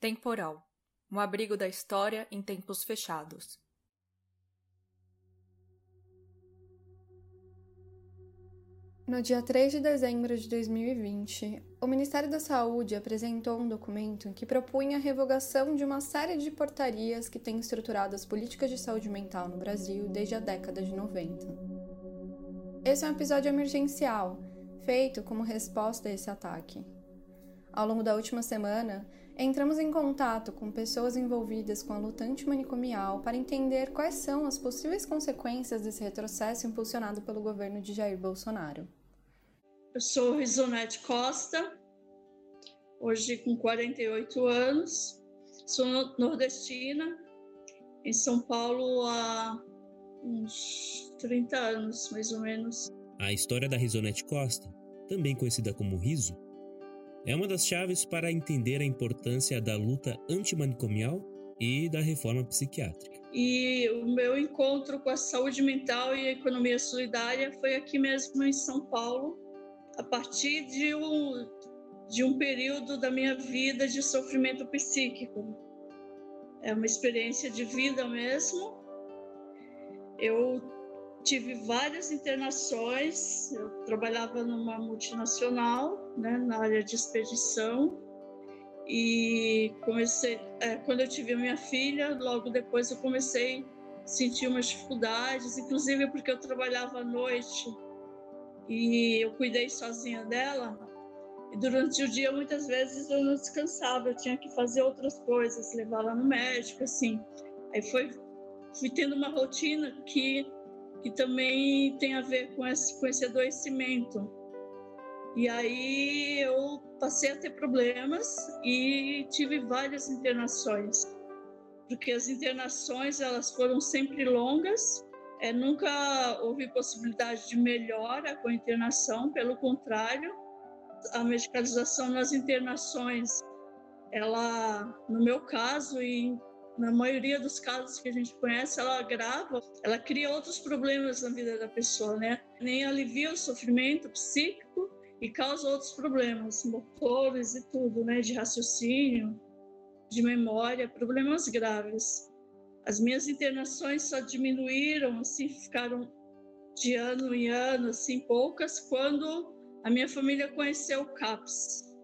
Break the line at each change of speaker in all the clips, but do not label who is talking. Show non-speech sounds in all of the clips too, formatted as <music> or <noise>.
Temporal um abrigo da história em tempos fechados.
No dia 3 de dezembro de 2020, o Ministério da Saúde apresentou um documento que propunha a revogação de uma série de portarias que têm estruturado as políticas de saúde mental no Brasil desde a década de 90. Esse é um episódio emergencial, feito como resposta a esse ataque. Ao longo da última semana, entramos em contato com pessoas envolvidas com a luta antimanicomial para entender quais são as possíveis consequências desse retrocesso impulsionado pelo governo de Jair Bolsonaro.
Eu sou Risonete Costa, hoje com 48 anos, sou nordestina, em São Paulo há uns 30 anos, mais ou menos.
A história da Risonete Costa, também conhecida como Riso, é uma das chaves para entender a importância da luta antimanicomial e da reforma psiquiátrica.
E o meu encontro com a saúde mental e a economia solidária foi aqui mesmo em São Paulo, a partir de um, de um período da minha vida de sofrimento psíquico. É uma experiência de vida mesmo. Eu tive várias internações. Eu trabalhava numa multinacional, né, na área de expedição. E comecei, é, quando eu tive a minha filha, logo depois eu comecei a sentir umas dificuldades, inclusive porque eu trabalhava à noite e eu cuidei sozinha dela. E durante o dia, muitas vezes eu não descansava, eu tinha que fazer outras coisas, levá-la no médico, assim. Aí foi, fui tendo uma rotina que que também tem a ver com esse, com esse adoecimento. E aí eu passei a ter problemas e tive várias internações, porque as internações elas foram sempre longas, é, nunca houve possibilidade de melhora com a internação, pelo contrário, a medicalização nas internações, ela, no meu caso e na maioria dos casos que a gente conhece, ela agrava, ela cria outros problemas na vida da pessoa, né? Nem alivia o sofrimento psíquico e causa outros problemas motores e tudo, né? De raciocínio, de memória, problemas graves. As minhas internações só diminuíram, assim, ficaram de ano em ano, assim, poucas, quando a minha família conheceu o CAPS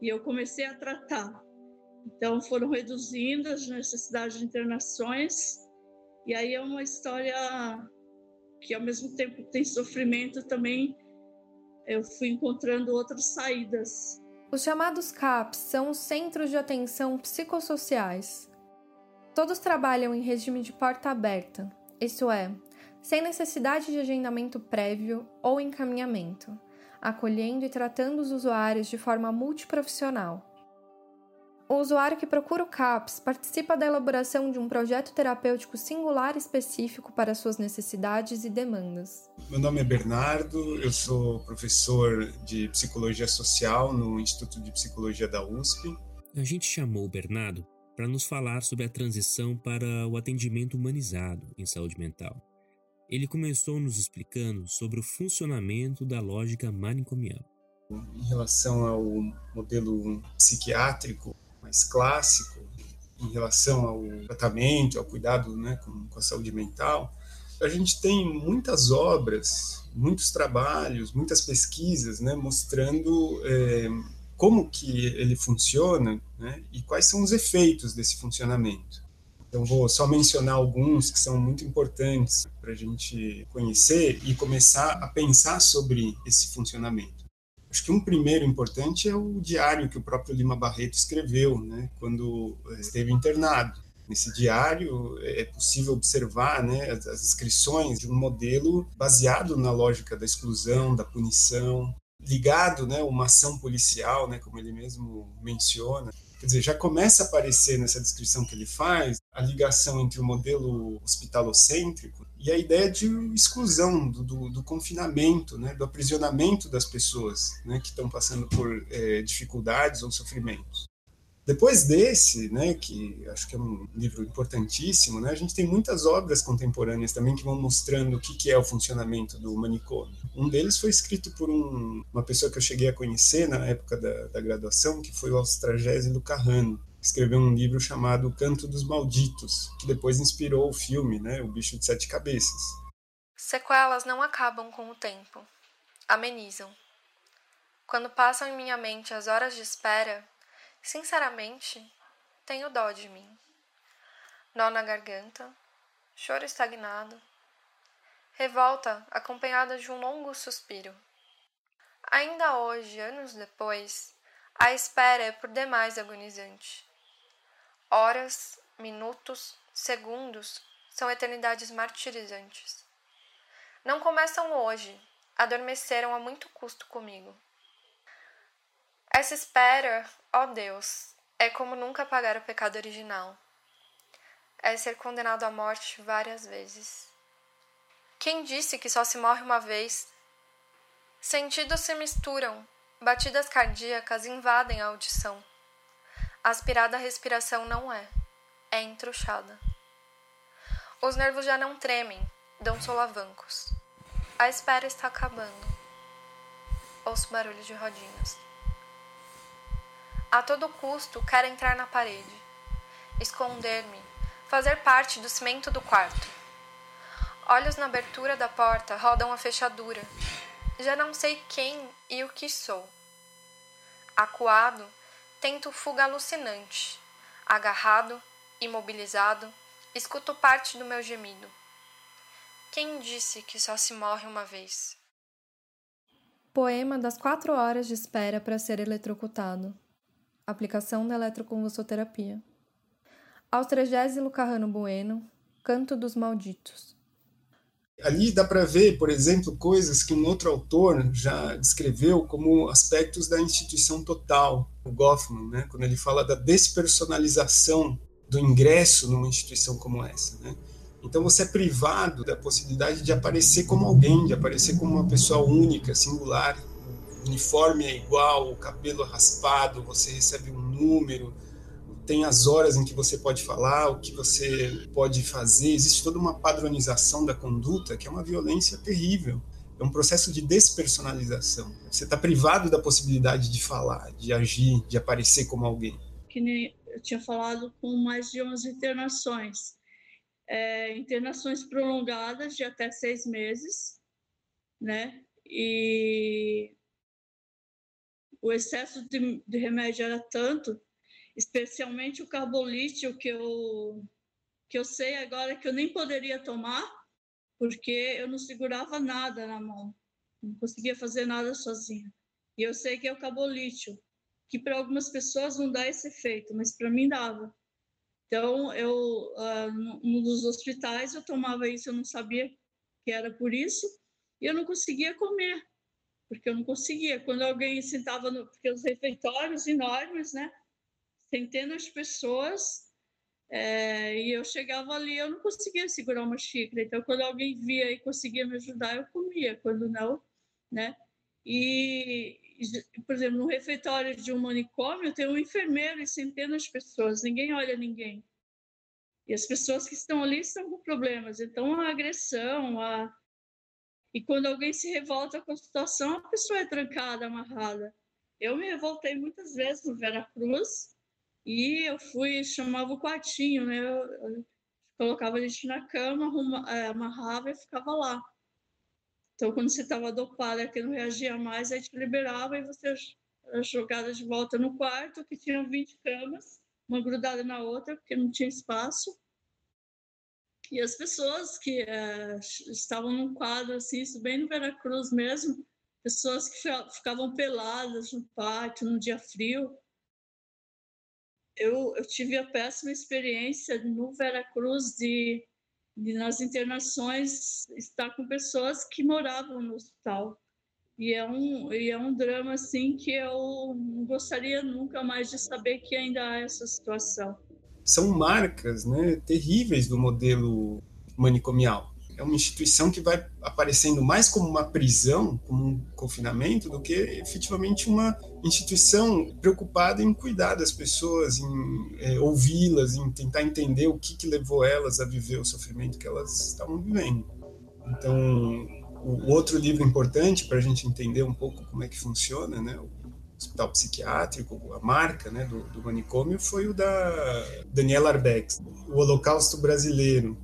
e eu comecei a tratar. Então foram reduzindo as necessidades de internações e aí é uma história que ao mesmo tempo tem sofrimento também eu fui encontrando outras saídas.
Os chamados CAPs são os Centros de Atenção Psicossociais. Todos trabalham em regime de porta aberta, isso é, sem necessidade de agendamento prévio ou encaminhamento, acolhendo e tratando os usuários de forma multiprofissional o usuário que procura o CAPS participa da elaboração de um projeto terapêutico singular específico para suas necessidades e demandas.
Meu nome é Bernardo, eu sou professor de psicologia social no Instituto de Psicologia da USP.
A gente chamou o Bernardo para nos falar sobre a transição para o atendimento humanizado em saúde mental. Ele começou nos explicando sobre o funcionamento da lógica manicomial.
Em relação ao modelo psiquiátrico, mais clássico em relação ao tratamento, ao cuidado né, com, com a saúde mental, a gente tem muitas obras, muitos trabalhos, muitas pesquisas né, mostrando é, como que ele funciona né, e quais são os efeitos desse funcionamento. Então, vou só mencionar alguns que são muito importantes para a gente conhecer e começar a pensar sobre esse funcionamento. Acho que um primeiro importante é o diário que o próprio Lima Barreto escreveu, né, quando eh, esteve internado. Nesse diário é, é possível observar né, as, inscrições de um modelo baseado na lógica da exclusão, da punição, ligado né, uma ação policial, né, como ele mesmo menciona. Quer dizer, já começa a aparecer nessa descrição que ele faz a ligação entre o modelo hospitalocêntrico e a ideia de exclusão, do, do, do confinamento, né, do aprisionamento das pessoas né, que estão passando por é, dificuldades ou sofrimentos. Depois desse, né, que acho que é um livro importantíssimo, né, a gente tem muitas obras contemporâneas também que vão mostrando o que, que é o funcionamento do manicômio. Um deles foi escrito por um, uma pessoa que eu cheguei a conhecer na época da, da graduação, que foi o Austragésilo Carrano. Escreveu um livro chamado Canto dos Malditos, que depois inspirou o filme, né, O Bicho de Sete Cabeças.
Sequelas não acabam com o tempo, amenizam. Quando passam em minha mente as horas de espera, sinceramente, tenho dó de mim. Nó na garganta, choro estagnado, revolta acompanhada de um longo suspiro. Ainda hoje, anos depois, a espera é por demais agonizante. Horas, minutos, segundos são eternidades martirizantes. Não começam hoje, adormeceram a muito custo comigo. Essa espera, ó Deus, é como nunca pagar o pecado original. É ser condenado à morte várias vezes. Quem disse que só se morre uma vez? Sentidos se misturam, batidas cardíacas invadem a audição. Aspirada a respiração não é, é entruxada. Os nervos já não tremem, dão solavancos. A espera está acabando. Ouço barulho de rodinhas. A todo custo quero entrar na parede, esconder-me, fazer parte do cimento do quarto. Olhos na abertura da porta rodam a fechadura. Já não sei quem e o que sou. Acuado, tento fuga alucinante. Agarrado, imobilizado, escuto parte do meu gemido. Quem disse que só se morre uma vez? Poema das quatro horas de espera para ser eletrocutado. Aplicação da eletroconvulsoterapia. Austragésilo Carrano Bueno, Canto dos Malditos.
Ali dá para ver, por exemplo, coisas que um outro autor já descreveu como aspectos da instituição total, o Goffman, né? quando ele fala da despersonalização do ingresso numa instituição como essa. Né? Então você é privado da possibilidade de aparecer como alguém, de aparecer como uma pessoa única, singular. O uniforme é igual, o cabelo raspado, você recebe um número, tem as horas em que você pode falar, o que você pode fazer. Existe toda uma padronização da conduta que é uma violência terrível. É um processo de despersonalização. Você está privado da possibilidade de falar, de agir, de aparecer como alguém.
Que nem eu tinha falado com mais de 11 internações. É, internações prolongadas de até seis meses, né? E o excesso de, de remédio era tanto especialmente o carbolítio que eu que eu sei agora que eu nem poderia tomar porque eu não segurava nada na mão, não conseguia fazer nada sozinha. E eu sei que é o carbolítio, que para algumas pessoas não dá esse efeito, mas para mim dava. Então, eu, uh, num dos hospitais, eu tomava isso, eu não sabia que era por isso, e eu não conseguia comer, porque eu não conseguia. Quando alguém sentava, no, porque os refeitórios enormes, né? centenas de pessoas é, e eu chegava ali, eu não conseguia segurar uma xícara. Então, quando alguém via e conseguia me ajudar, eu comia. Quando não, né? E, por exemplo, no refeitório de um manicômio, tem um enfermeiro e centenas de pessoas. Ninguém olha ninguém. E as pessoas que estão ali estão com problemas. Então, a agressão, a... e quando alguém se revolta com a situação, a pessoa é trancada, amarrada. Eu me revoltei muitas vezes no Vera Cruz, e eu fui, chamava o quartinho, né? Eu, eu colocava a gente na cama, arruma, é, amarrava e ficava lá. Então, quando você estava dopada, que não reagia mais, a gente liberava e você era jogada de volta no quarto, que tinha 20 camas, uma grudada na outra, porque não tinha espaço. E as pessoas que é, estavam num quadro assim, isso bem no Veracruz mesmo, pessoas que ficavam peladas no pátio, num dia frio, eu, eu tive a péssima experiência no Veracruz de, de, nas internações, estar com pessoas que moravam no hospital. E é um, e é um drama assim que eu não gostaria nunca mais de saber que ainda há essa situação.
São marcas né, terríveis do modelo manicomial é uma instituição que vai aparecendo mais como uma prisão, como um confinamento, do que efetivamente uma instituição preocupada em cuidar das pessoas, em é, ouvi-las, em tentar entender o que, que levou elas a viver o sofrimento que elas estavam vivendo. Então, o outro livro importante para a gente entender um pouco como é que funciona, né, o hospital psiquiátrico, a marca né, do, do manicômio foi o da Daniela Arbex, o Holocausto Brasileiro,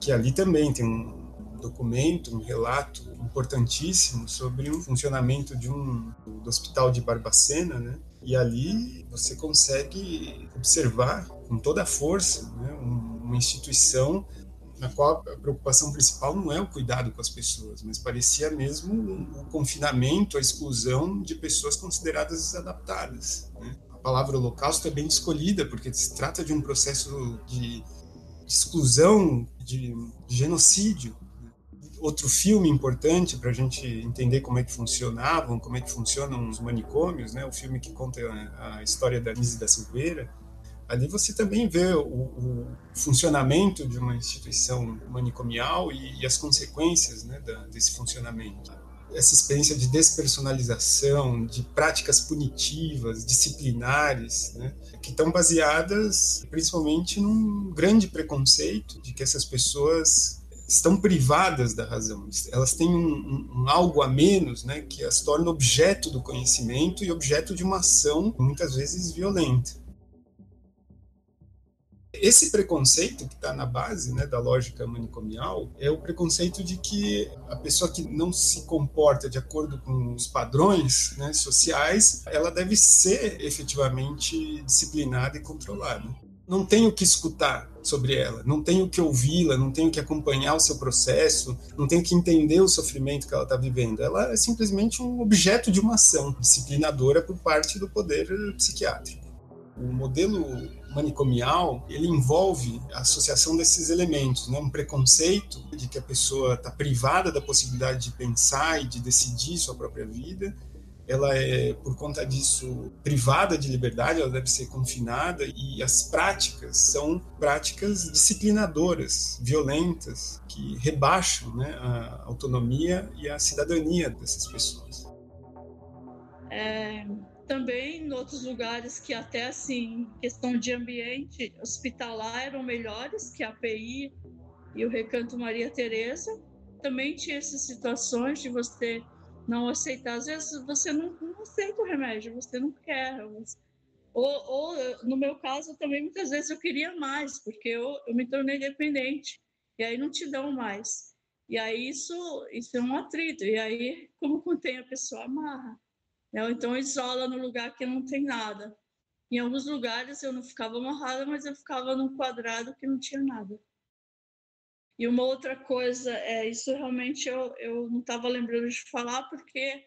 que ali também tem um documento, um relato importantíssimo sobre o funcionamento de um do hospital de Barbacena, né? E ali você consegue observar com toda a força né, uma instituição na qual a preocupação principal não é o cuidado com as pessoas, mas parecia mesmo o confinamento, a exclusão de pessoas consideradas desadaptadas. Né? A palavra holocausto é bem escolhida, porque se trata de um processo de exclusão, de, de genocídio. Outro filme importante para a gente entender como é que funcionavam, como é que funcionam os manicômios, né? o filme que conta a história da Nise da Silveira, ali você também vê o, o, funcionamento de uma instituição manicomial e, e as consequências né, da, desse funcionamento. Essa experiência de despersonalização, de práticas punitivas, disciplinares, né, que estão baseadas principalmente num grande preconceito de que essas pessoas estão privadas da razão. Elas têm um, um, um, algo a menos, né, que as torna objeto do conhecimento e objeto de uma ação muitas vezes violenta. Esse preconceito que está na base né, da lógica manicomial é o preconceito de que a pessoa que não se comporta de acordo com os padrões né, sociais, ela deve ser efetivamente disciplinada e controlada. Não tenho que escutar sobre ela, não tenho que ouvi-la, não tenho que acompanhar o seu processo, não tenho que entender o sofrimento que ela está vivendo. Ela é simplesmente um objeto de uma ação disciplinadora por parte do poder psiquiátrico. O modelo manicomial, ele envolve a associação desses elementos, né? um preconceito de que a pessoa está privada da possibilidade de pensar e de decidir sua própria vida, ela é, por conta disso, privada de liberdade, ela deve ser confinada, e as práticas são práticas disciplinadoras, violentas, que rebaixam né, a autonomia e a cidadania dessas pessoas.
É, também em outros lugares que até assim, questão de ambiente hospitalar eram melhores que a API e o Recanto Maria Teresa. Também tinha essas situações de você não aceitar. Às vezes você não, não aceita o remédio, você não quer. Ou, ou, no meu caso, também muitas vezes eu queria mais, porque eu, eu me tornei dependente. E aí não te dão mais. E aí isso, isso é um atrito. E aí, como contém a pessoa, amarra. Né? então isola no lugar que não tem nada. Em alguns lugares eu não ficava amarrada, mas eu ficava num quadrado que não tinha nada. E uma outra coisa, é isso realmente eu, eu não estava lembrando de falar, porque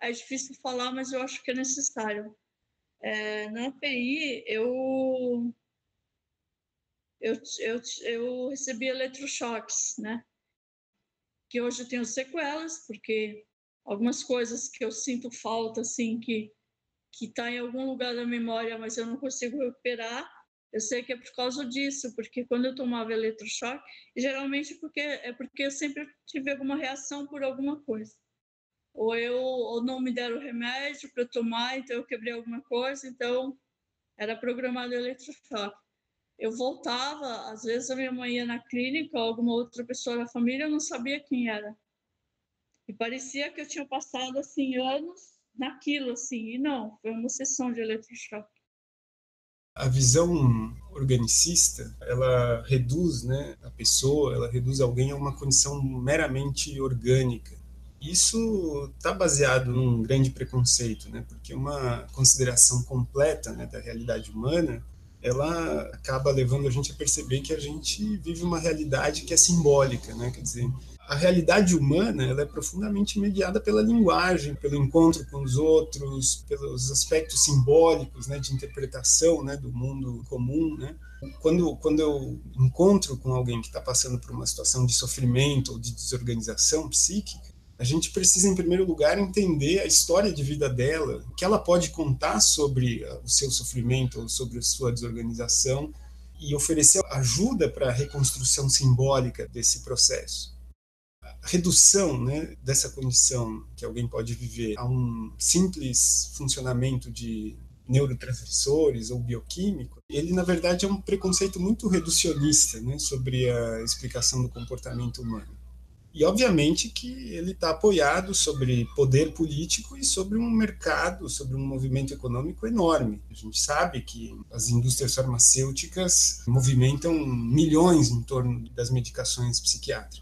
é difícil falar, mas eu acho que é necessário. É, na API, eu, eu, eu, eu recebi eletrochoques, né? Que hoje eu tenho sequelas, porque algumas coisas que eu sinto falta, assim, que que está em algum lugar da memória, mas eu não consigo recuperar. Eu sei que é por causa disso, porque quando eu tomava eletrochoque, geralmente porque é porque eu sempre tive alguma reação por alguma coisa. Ou eu ou não me deram remédio para tomar, então eu quebrei alguma coisa, então era programado eletrochoque. Eu voltava, às vezes a minha mãe ia na clínica, ou alguma outra pessoa da família, eu não sabia quem era. E parecia que eu tinha passado assim anos naquilo assim, e não, foi uma sessão de eletrochoque.
A visão organicista, ela reduz, né, a pessoa, ela reduz alguém a uma condição meramente orgânica. Isso está baseado num grande preconceito, né, porque uma consideração completa né, da realidade humana ela acaba levando a gente a perceber que a gente vive uma realidade que é simbólica, né? Quer dizer, a realidade humana ela é profundamente mediada pela linguagem, pelo encontro com os outros, pelos aspectos simbólicos, né, de interpretação, né, do mundo comum, né. Quando quando eu encontro com alguém que está passando por uma situação de sofrimento ou de desorganização psíquica, a gente precisa, em primeiro lugar, entender a história de vida dela, o que ela pode contar sobre o seu sofrimento ou sobre a sua desorganização e oferecer ajuda para a reconstrução simbólica desse processo redução né, dessa condição que alguém pode viver a um simples funcionamento de neurotransmissores ou bioquímico, ele na verdade é um preconceito muito reducionista né, sobre a explicação do comportamento humano. E, obviamente, que ele está apoiado sobre poder político e sobre um mercado, sobre um movimento econômico enorme. A gente sabe que as indústrias farmacêuticas movimentam milhões em torno das medicações psiquiátricas.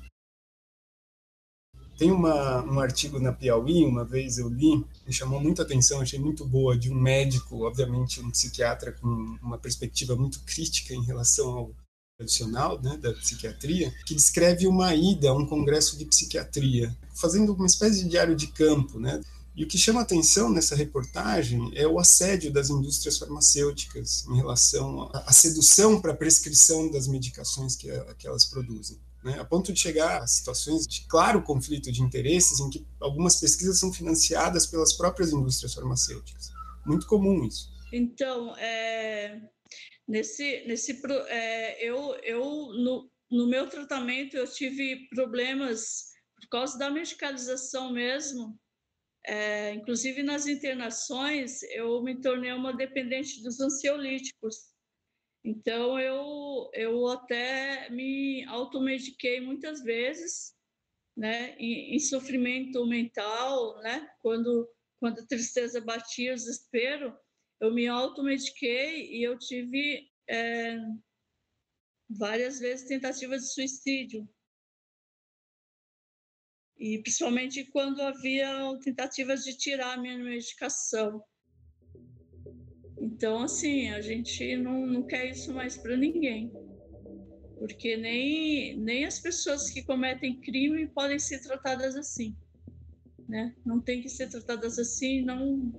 Tem uma, um artigo na Piauí, uma vez eu li, me chamou muita atenção, achei muito boa, de um médico, obviamente um psiquiatra com uma perspectiva muito crítica em relação ao tradicional né, da psiquiatria, que descreve uma ida a um congresso de psiquiatria, fazendo uma espécie de diário de campo, né? E o que chama atenção nessa reportagem é o assédio das indústrias farmacêuticas em relação à sedução para a prescrição das medicações que, que elas produzem. Né, a ponto de chegar a situações de claro conflito de interesses em que algumas pesquisas são financiadas pelas próprias indústrias farmacêuticas. Muito comum isso.
Então, é, Nesse, nesse é, eu, eu no, no meu tratamento eu tive problemas por causa da medicalização mesmo. É, inclusive nas internações eu me tornei uma dependente dos ansiolíticos. Então eu eu até me automediquei muitas vezes, né, em, em sofrimento mental, né, quando quando a tristeza batia, o desespero, eu me automediquei e eu tive é, várias vezes tentativas de suicídio. E principalmente quando havia tentativas de tirar a minha medicação. Então, assim, a gente não, não quer isso mais para ninguém. Porque nem, nem as pessoas que cometem crime podem ser tratadas assim. Né? Não tem que ser tratadas assim, não,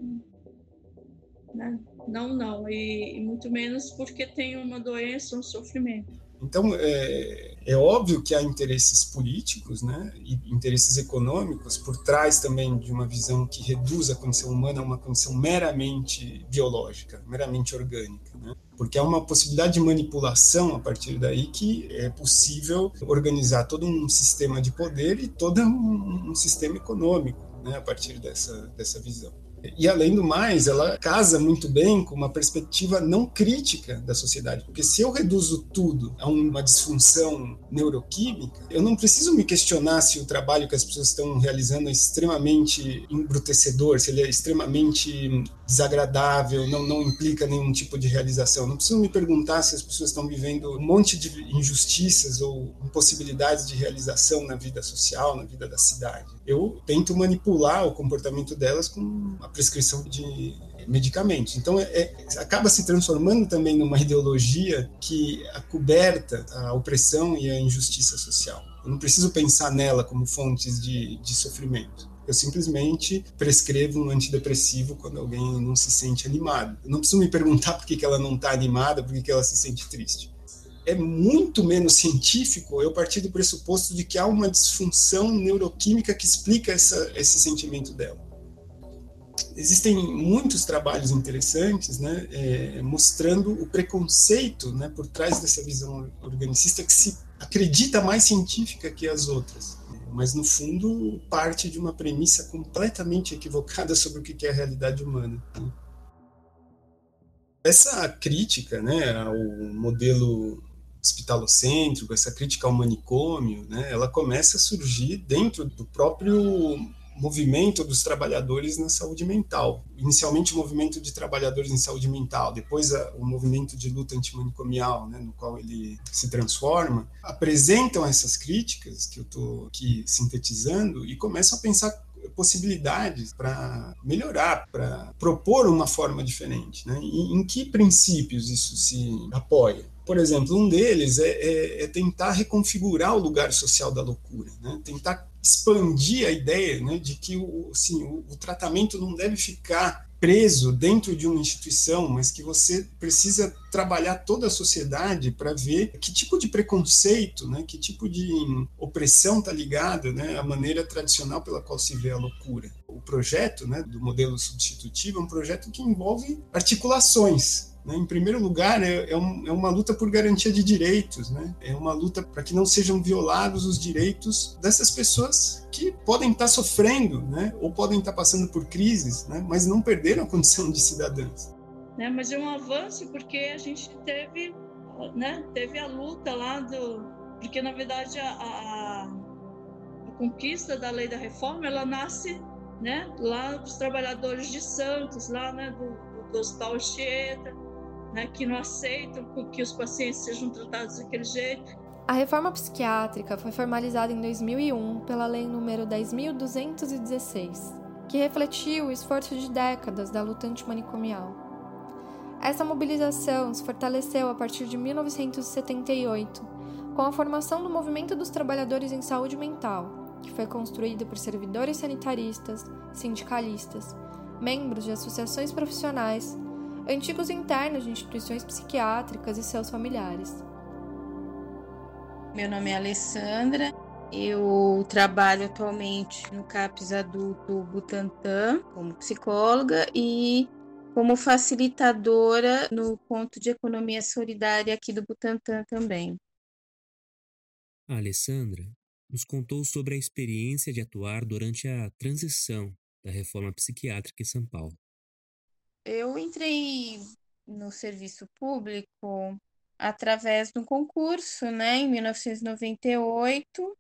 né? Não, não, e, e, muito menos porque tem uma doença, um sofrimento.
Então, é, é óbvio que há interesses políticos né, e interesses econômicos por trás também de uma visão que reduz a condição humana a uma condição meramente biológica, meramente orgânica. Né? Porque há uma possibilidade de manipulação a partir daí que é possível organizar todo um sistema de poder e todo um, sistema econômico né, a partir dessa, dessa visão. E além do mais, ela casa muito bem com uma perspectiva não crítica da sociedade, porque se eu reduzo tudo a uma disfunção neuroquímica, eu não preciso me questionar se o trabalho que as pessoas estão realizando é extremamente embrutecedor, se ele é extremamente desagradável, não, não implica nenhum tipo de realização. Não preciso me perguntar se as pessoas estão vivendo um monte de injustiças ou impossibilidades de realização na vida social, na vida da cidade. Eu tento manipular o comportamento delas com a prescrição de medicamentos. Então, é, é, acaba se transformando também numa ideologia que acoberta a opressão e a injustiça social. Eu não preciso pensar nela como fontes de, de sofrimento. Eu simplesmente prescrevo um antidepressivo quando alguém não se sente animado. Eu não preciso me perguntar por que, que ela não está animada, por que, que ela se sente triste. É muito menos científico eu partir do pressuposto de que há uma disfunção neuroquímica que explica essa, esse sentimento dela existem muitos trabalhos interessantes, né, é, mostrando o preconceito, né, por trás dessa visão organicista que se acredita mais científica que as outras, mas no fundo parte de uma premissa completamente equivocada sobre o que é a realidade humana. Né. Essa crítica, né, ao modelo hospitalocêntrico, essa crítica ao manicômio, né, ela começa a surgir dentro do próprio movimento dos trabalhadores na saúde mental. Inicialmente o movimento de trabalhadores em saúde mental, depois a, o movimento de luta antimanicomial, né, no qual ele se transforma, apresentam essas críticas que eu estou aqui sintetizando e começam a pensar possibilidades para melhorar, para propor uma forma diferente. Né? E em que princípios isso se apoia? Por exemplo, um deles é, é, é tentar reconfigurar o lugar social da loucura, né? tentar expandir a ideia né, de que o, assim, o, o tratamento não deve ficar preso dentro de uma instituição, mas que você precisa trabalhar toda a sociedade para ver que tipo de preconceito, né, que tipo de opressão está ligado né, à maneira tradicional pela qual se vê a loucura. O projeto né, do modelo substitutivo é um projeto que envolve articulações né? Em primeiro lugar, é, é, um, é, uma luta por garantia de direitos, né? é uma luta para que não sejam violados os direitos dessas pessoas que podem estar sofrendo, né? ou podem estar passando por crises, né? mas não perderam a condição de cidadãs.
Né? Mas é um avanço porque a gente teve, né? teve a luta lá do. Porque, na verdade, a, a conquista da lei da reforma, ela nasce né, lá dos trabalhadores de Santos, lá né, do, do Hospital Anchieta, né, que não aceitam que os pacientes sejam tratados daquele jeito.
A reforma psiquiátrica foi formalizada em 2001 pela Lei nº 10.216, que refletiu o esforço de décadas da luta antimanicomial. Essa mobilização se fortaleceu a partir de 1978, com a formação do Movimento dos Trabalhadores em Saúde Mental, que foi construído por servidores sanitaristas, sindicalistas, membros de associações profissionais, antigos internos de instituições psiquiátricas e seus familiares.
Meu nome é Alessandra, eu trabalho atualmente no CAPES Adulto Butantã como psicóloga e como facilitadora no ponto de economia solidária aqui do Butantã também.
A Alessandra nos contou sobre a experiência de atuar durante a transição da reforma psiquiátrica em São Paulo.
Eu entrei no serviço público através de um concurso, né, em 1998,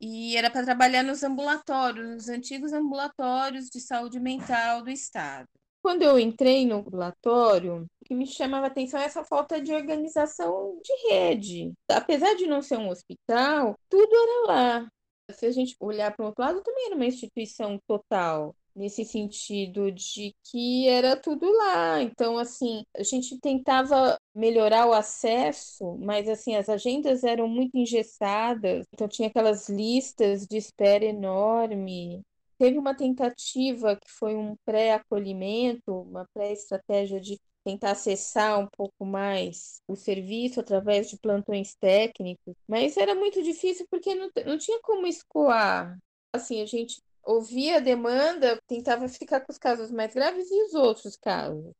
e era para trabalhar nos ambulatórios, nos antigos ambulatórios de saúde mental do estado. Quando eu entrei no ambulatório, o que me chamava a atenção é essa falta de organização de rede. Apesar de não ser um hospital, tudo era lá. Se a gente olhar para o outro lado, também era uma instituição total nesse sentido de que era tudo lá. Então, assim, a gente tentava melhorar o acesso, mas assim, as agendas eram muito engessadas, então tinha aquelas listas de espera enorme. Teve uma tentativa que foi um pré-acolhimento, uma pré-estratégia de tentar acessar um pouco mais o serviço através de plantões técnicos, mas era muito difícil porque não, não tinha como escoar. Assim, a gente ouvia a demanda, tentava ficar com os casos mais graves e os outros casos.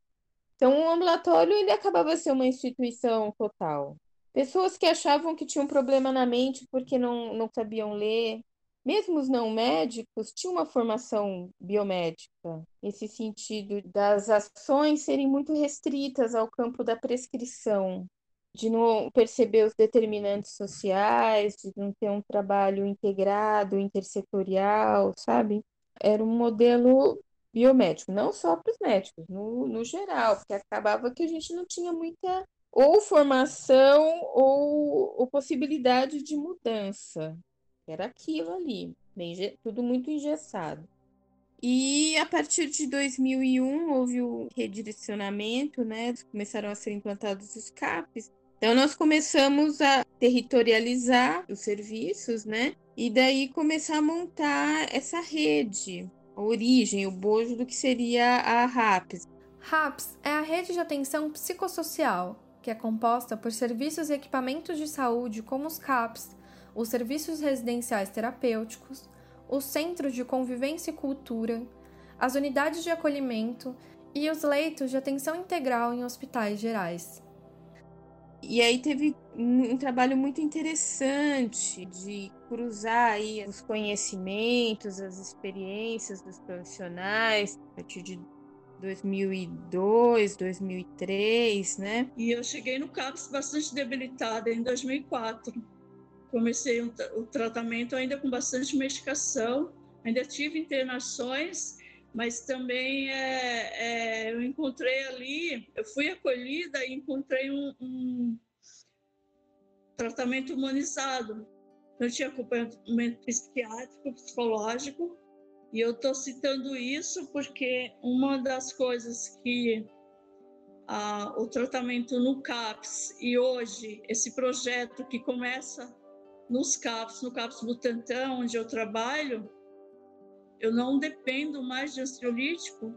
Então, o ambulatório ele acabava sendo uma instituição total. Pessoas que achavam que tinham problema na mente porque não, não sabiam ler, mesmo os não médicos, tinham uma formação biomédica, nesse sentido das ações serem muito restritas ao campo da prescrição de não perceber os determinantes sociais, de não ter um trabalho integrado, intersetorial, sabe? Era um modelo biomédico, não só para os médicos, no, no geral, porque acabava que a gente não tinha muita ou formação ou, ou possibilidade de mudança. Era aquilo ali, bem, tudo muito engessado. E a partir de 2001 houve o redirecionamento, né? Começaram a ser implantados os CAPs, então, nós começamos a territorializar os serviços, né? E daí começar a montar essa rede, a origem, o bojo do que seria a RAPS.
RAPS é a rede de atenção psicossocial, que é composta por serviços e equipamentos de saúde como os CAPs, os serviços residenciais terapêuticos, os centros de convivência e cultura, as unidades de acolhimento e os leitos de atenção integral em hospitais gerais.
E aí teve um, trabalho muito interessante de cruzar aí os conhecimentos, as experiências dos profissionais a partir de 2002, 2003, né?
E eu cheguei no CAPS bastante debilitada em 2004. Comecei o, tratamento ainda com bastante medicação, ainda tive internações mas também é, é, eu encontrei ali, eu fui acolhida e encontrei um, um tratamento humanizado. Eu tinha acompanhamento psiquiátrico, psicológico, e eu estou citando isso porque uma das coisas que a, o tratamento no CAPS e hoje esse projeto que começa nos CAPS, no CAPS Butantan, onde eu trabalho, eu não dependo mais de ansiolítico,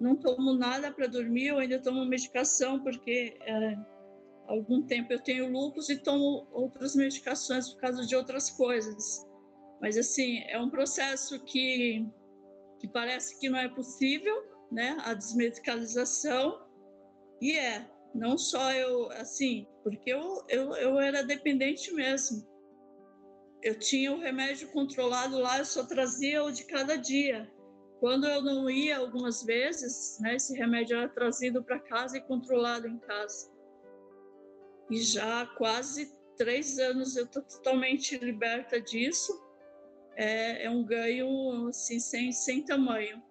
não tomo nada para dormir, eu ainda tomo medicação porque é, há algum tempo eu tenho lúpus e tomo outras medicações por causa de outras coisas. Mas assim, é um processo que que parece que não é possível, né? A desmedicalização e é não só eu assim, porque eu, eu, eu era dependente mesmo eu tinha o remédio controlado lá, eu só trazia o de cada dia. Quando eu não ia algumas vezes, né, esse remédio era trazido para casa e controlado em casa. E já há quase três anos eu estou totalmente liberta disso. é, é um ganho assim, sem, sem tamanho.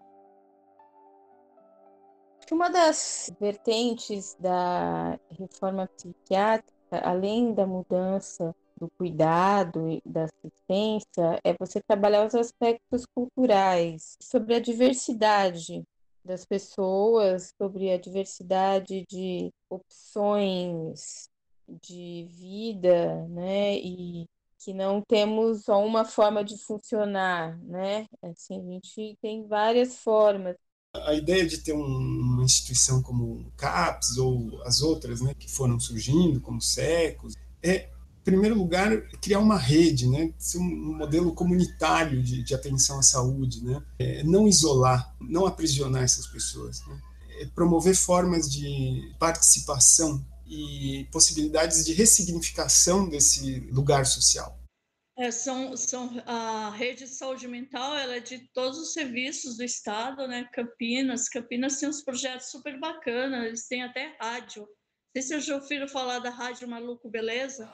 Uma das vertentes da reforma psiquiátrica, além da mudança do cuidado e da assistência, é você trabalhar os aspectos culturais, sobre a diversidade das pessoas, sobre a diversidade de opções de vida, né? E que não temos só uma forma de funcionar, né? Assim, a gente tem várias formas.
A ideia de ter um, uma instituição como o CAPS ou as outras, né, que foram surgindo, como SECOS, é, em primeiro lugar, criar uma rede, né, ser um modelo comunitário de, de atenção à saúde, né, é, não isolar, não aprisionar essas pessoas, né, é promover formas de participação e possibilidades de ressignificação desse lugar social.
É, são, são, a rede de saúde mental ela é de todos os serviços do estado, né? Campinas, Campinas tem uns projetos super bacanas, eles têm até rádio. Não sei se eu já ouviram falar da Rádio Maluco Beleza.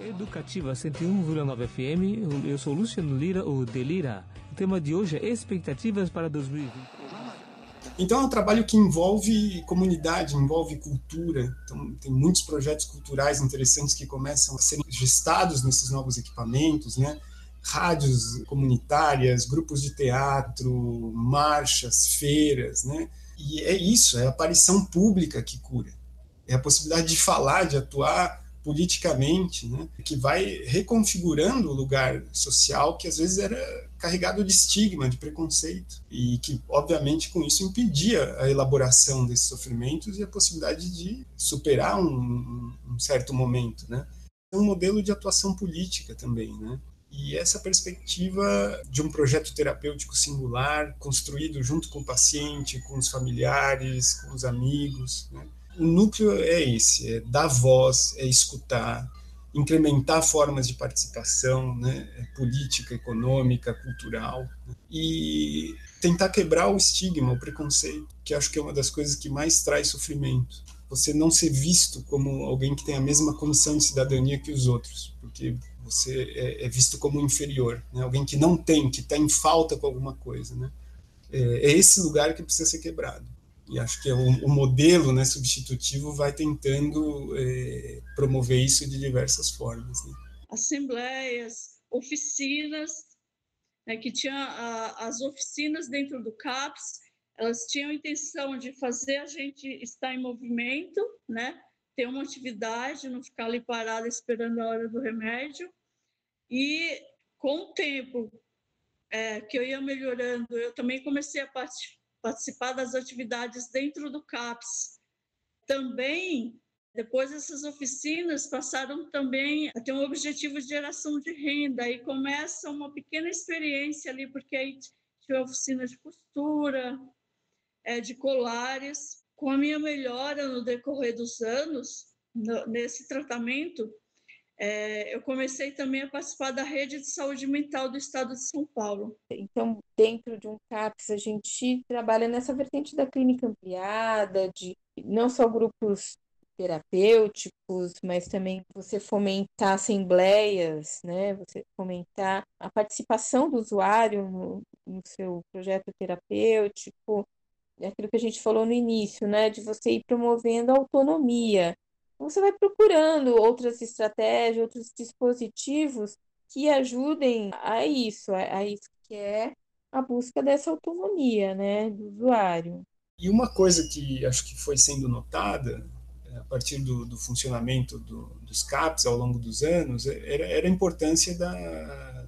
Educativa 101,9 FM, eu sou Luciano Lira, o Delira. O tema de hoje é expectativas para 2020.
Então é um trabalho que envolve comunidade, envolve cultura. Então tem muitos projetos culturais interessantes que começam a serem gestados nesses novos equipamentos, né? Rádios comunitárias, grupos de teatro, marchas, feiras, né? E é isso, é a aparição pública que cura. É a possibilidade de falar, de atuar politicamente, né, que vai reconfigurando o lugar social que às vezes era carregado de estigma, de preconceito, e que, obviamente, com isso impedia a elaboração desses sofrimentos e a possibilidade de superar um, um certo momento. Né. É um modelo de atuação política também, né. E essa perspectiva de um projeto terapêutico singular, construído junto com o paciente, com os familiares, com os amigos, né? o núcleo é esse, é dar voz, é escutar, incrementar formas de participação, né, é política, econômica, cultural, né, e tentar quebrar o estigma, o preconceito, que acho que é uma das coisas que mais traz sofrimento. Você não ser visto como alguém que tem a mesma condição de cidadania que os outros, porque você é, é visto como inferior, né, alguém que não tem, que está em falta com alguma coisa. Né. É, é esse lugar que precisa ser quebrado e acho que o, o modelo né, substitutivo vai tentando é, promover isso de diversas formas. Né?
Assembleias, oficinas, né, que tinha a, as oficinas dentro do CAPS, elas tinham a intenção de fazer a gente estar em movimento, né, ter uma atividade, não ficar ali parada esperando a hora do remédio. E com o tempo é, que eu ia melhorando, eu também comecei a participar participar das atividades dentro do CAPS. Também, depois essas oficinas passaram também a ter um objetivo de geração de renda, aí começa uma pequena experiência ali, porque aí tinha oficina de costura, é, de colares. Com a minha melhora no decorrer dos anos, no, nesse tratamento, é, eu comecei também a participar da rede de saúde mental do estado de São Paulo.
Então, dentro de um CAPS, a gente trabalha nessa vertente da clínica ampliada, de não só grupos terapêuticos, mas também você fomentar assembleias, né? Você fomentar a participação do usuário no, no seu projeto terapêutico, aquilo que a gente falou no início, né? De você ir promovendo a autonomia você vai procurando outras estratégias, outros dispositivos que ajudem a isso, a isso que é a busca dessa autonomia, né, do usuário.
E uma coisa que acho que foi sendo notada é, a partir do, do funcionamento do, dos CAPs ao longo dos anos era, era a importância da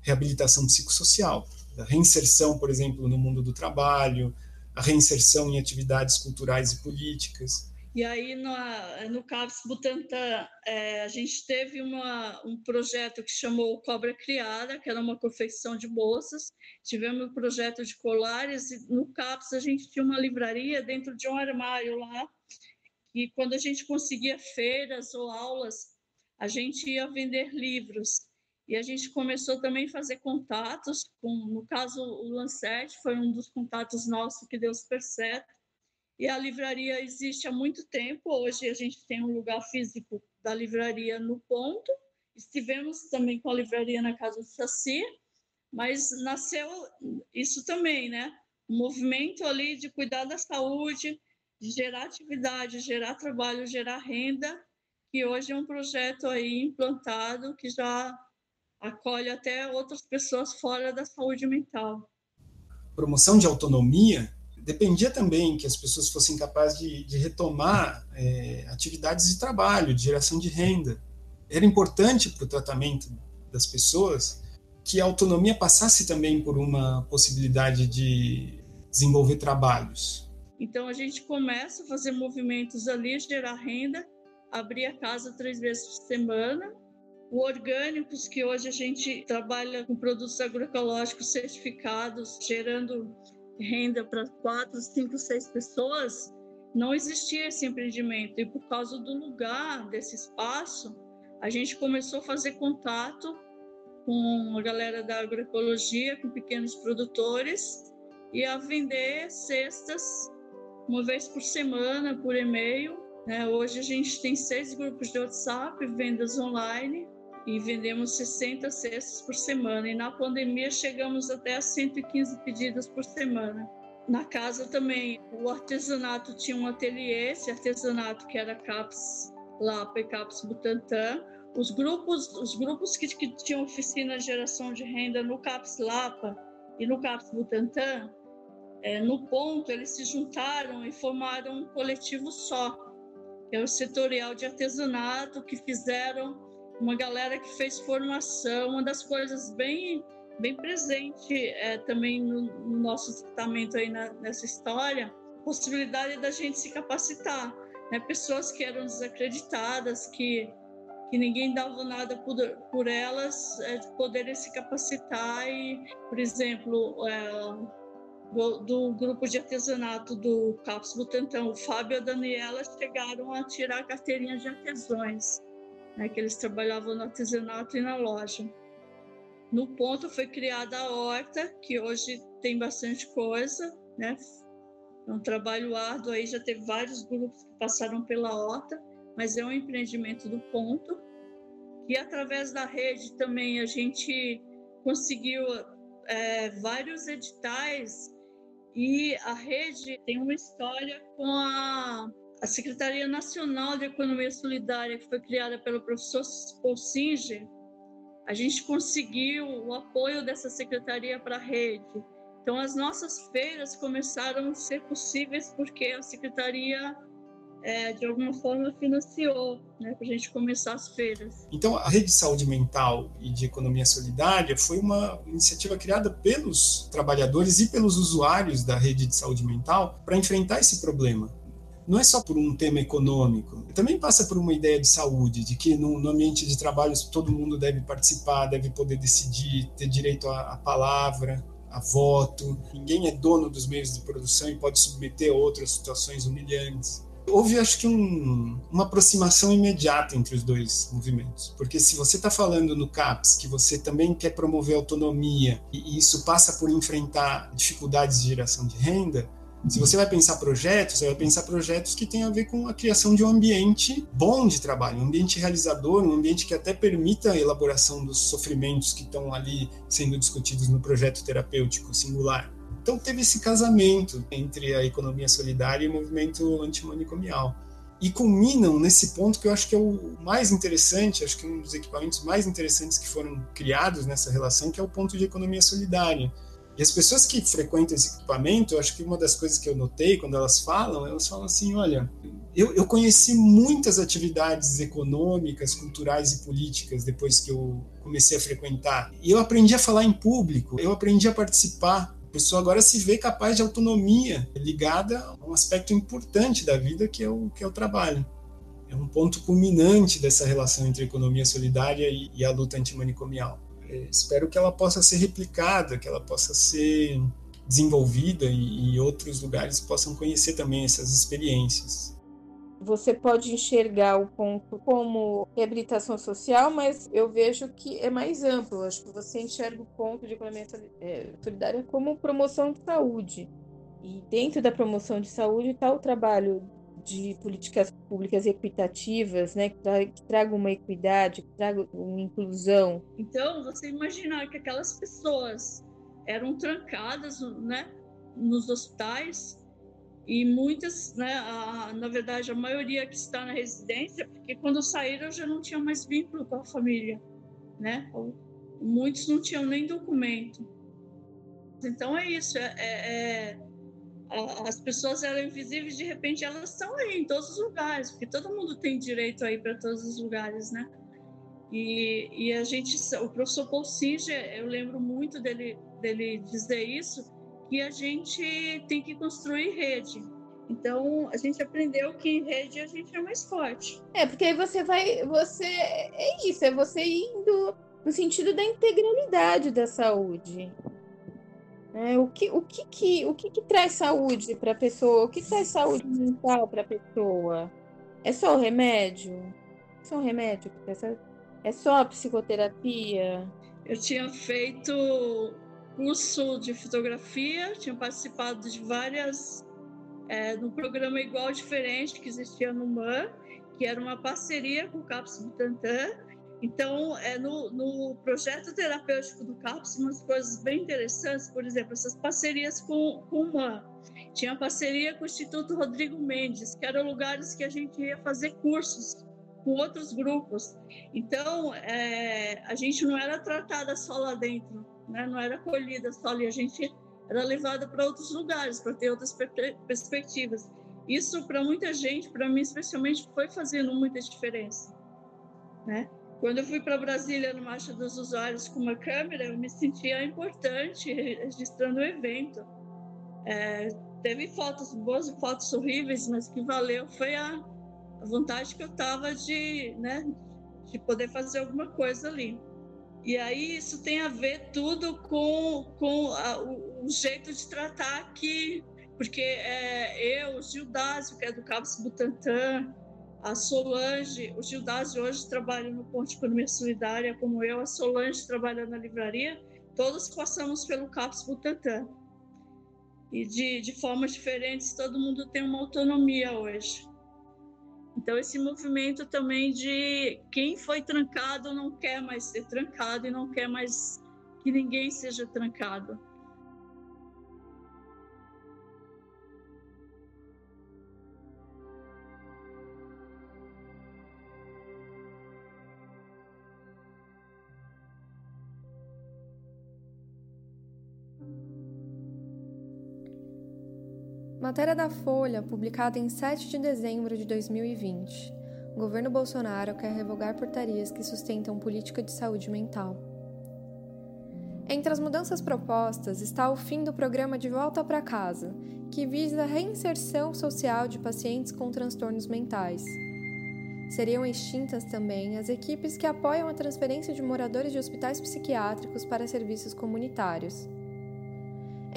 reabilitação psicossocial, da reinserção, por exemplo, no mundo do trabalho, a reinserção em atividades culturais e políticas.
E aí, no, no CAPS Butantan, é, a gente teve uma, um projeto que chamou Cobra Criada, que era uma confecção de bolsas. Tivemos um projeto de colares, e no CAPS a gente tinha uma livraria dentro de um armário lá, e quando a gente conseguia feiras ou aulas, a gente ia vender livros. E a gente começou também a fazer contatos, com, no caso, o Lancet foi um dos contatos nossos que deu super certo e a livraria existe há muito tempo. Hoje a gente tem um lugar físico da livraria no ponto Estivemos também com a livraria na Casa do Saci, mas nasceu isso também, né? O movimento ali de cuidar da saúde, de gerar atividade, gerar trabalho, gerar renda, que hoje é um projeto aí implantado que já acolhe até outras pessoas fora da saúde mental.
Promoção de autonomia dependia também que as pessoas fossem capazes de, de retomar é, atividades de trabalho, de geração de renda. Era importante para o tratamento das pessoas que a autonomia passasse também por uma possibilidade de desenvolver trabalhos.
Então a gente começa a fazer movimentos ali, gerar renda, abrir a casa três vezes por semana. O orgânicos, que hoje a gente trabalha com produtos agroecológicos certificados, gerando renda para quatro, cinco, seis pessoas, não existia esse empreendimento. E por causa do lugar, desse espaço, a gente começou a fazer contato com a galera da agroecologia, com pequenos produtores, e a vender cestas uma vez por semana, por e-mail. Né? Hoje a gente tem seis grupos de WhatsApp, vendas online, e vendemos 60 cestas por semana. E na pandemia chegamos até a 115 pedidos por semana. Na casa também, o artesanato tinha um ateliê, esse artesanato que era CAPS Lapa e CAPS Butantã. Os grupos, os grupos que, que tinham oficina de geração de renda no CAPS Lapa e no CAPS Butantã, é, no ponto, eles se juntaram e formaram um coletivo só, que é o setorial de artesanato, que fizeram uma galera que fez formação, uma das coisas bem bem presente é, também no, no, nosso tratamento aí na, nessa história, possibilidade da gente se capacitar, né? Pessoas que eram desacreditadas, que que ninguém dava nada por, por elas, é, poderem se capacitar e, por exemplo, é, do, do, grupo de artesanato do CAPS Butantã, o Fábio e a Daniela chegaram a tirar carteirinha de artesões né, que eles trabalhavam no artesanato e na loja. No ponto foi criada a horta, que hoje tem bastante coisa, né? É um trabalho árduo aí, já teve vários grupos que passaram pela horta, mas é um empreendimento do ponto. E através da rede também a gente conseguiu é, vários editais e a rede tem uma história com a a Secretaria Nacional de Economia Solidária, que foi criada pelo professor Paul Singer, a gente conseguiu o apoio dessa secretaria para a rede. Então, as nossas feiras começaram a ser possíveis porque a secretaria, é, de alguma forma, financiou né, para a gente começar as feiras.
Então, a Rede de Saúde Mental e de Economia Solidária foi uma iniciativa criada pelos trabalhadores e pelos usuários da rede de saúde mental para enfrentar esse problema não é só por um tema econômico, também passa por uma ideia de saúde, de que no, no ambiente de trabalho todo mundo deve participar, deve poder decidir, ter direito à, à palavra, a voto, ninguém é dono dos meios de produção e pode submeter outras situações humilhantes. Houve, acho que, um, uma aproximação imediata entre os dois movimentos, porque se você está falando no CAPS que você também quer promover autonomia e isso passa por enfrentar dificuldades de geração de renda, se você vai pensar projetos, você vai pensar projetos que têm a ver com a criação de um ambiente bom de trabalho, um ambiente realizador, um ambiente que até permita a elaboração dos sofrimentos que estão ali sendo discutidos no projeto terapêutico singular. Então teve esse casamento entre a economia solidária e o movimento antimanicomial. E culminam nesse ponto que eu acho que é o mais interessante, acho que é um dos equipamentos mais interessantes que foram criados nessa relação, que é o ponto de economia solidária e as pessoas que frequentam esse equipamento, eu acho que uma das coisas que eu notei quando elas falam, elas falam assim: olha, eu, eu conheci muitas atividades econômicas, culturais e políticas depois que eu comecei a frequentar. E eu aprendi a falar em público, eu aprendi a participar. A pessoa agora se vê capaz de autonomia, ligada a um aspecto importante da vida que é o, que é o trabalho. É um ponto culminante dessa relação entre economia solidária e, e a luta antimanicomial espero que ela possa ser replicada, que ela possa ser desenvolvida e, e outros lugares possam conhecer também essas experiências.
Você pode enxergar o ponto como reabilitação social, mas eu vejo que é mais amplo. Acho que você enxerga o ponto de economia é, solidária como promoção de saúde. E dentro da promoção de saúde está o trabalho de políticas públicas equitativas, né, que, tra que tragam uma equidade, que tragam uma inclusão.
Então, você imaginar que aquelas pessoas eram trancadas, né, nos hospitais e muitas, né, a, na verdade, a maioria que está na residência, porque quando saíram já não tinham mais vínculo com a família, né? Muitos não tinham nem documento. Então é isso, é, é, é as pessoas eram invisíveis, de repente elas estão aí em todos os lugares, porque todo mundo tem direito aí para todos os lugares, né? E, e a gente, o professor Paul Singer, eu lembro muito dele, dele dizer isso, que a gente tem que construir rede. Então, a gente aprendeu que em rede a gente é mais forte.
É, porque aí você vai, você é isso, é você indo no sentido da integralidade da saúde. É, o que, o que, que, o que, que traz saúde para a pessoa? O que traz saúde mental para a pessoa? É só o remédio? É só o remédio? É só a psicoterapia?
Eu tinha feito curso de fotografia, tinha participado de várias, é, num programa igual diferente que existia no MAN, que era uma parceria com o CAPS Butantan. Então, é, no, no projeto terapêutico do CAPS, umas coisas bem interessantes, por exemplo, essas parcerias com, com o MAN. Tinha parceria com o Instituto Rodrigo Mendes, que eram lugares que a gente ia fazer cursos com outros grupos. Então, é, a gente não era tratada só lá dentro, né? não era acolhida só ali, a gente era levada para outros lugares, para ter outras perspectivas. Isso, para muita gente, para mim especialmente, foi fazendo muita diferença. Né? Quando eu fui para Brasília no Marcha dos Usuários com uma câmera, eu me sentia importante registrando o evento. É, teve fotos boas e fotos horríveis, mas que valeu foi a, a vontade que eu tava de, né, de poder fazer alguma coisa ali. E aí isso tem a ver tudo com, com a, o, o, jeito de tratar aqui, porque é, eu, Gildásio, que é do Cabos Butantan, a Solange, o Gildásio hoje trabalha no Ponte Economia Solidária, como eu, a Solange trabalha na livraria, todos passamos pelo CAPS Butantan. E de, de formas diferentes, todo mundo tem uma autonomia hoje. Então, esse movimento também de quem foi trancado não quer mais ser trancado e não quer mais que ninguém seja trancado.
Matéria da Folha, publicada em 7 de dezembro de 2020. O governo Bolsonaro quer revogar portarias que sustentam política de saúde mental. Entre as mudanças propostas está o fim do programa De Volta para Casa, que visa a reinserção social de pacientes com transtornos mentais. Seriam extintas também as equipes que apoiam a transferência de moradores de hospitais psiquiátricos para serviços comunitários.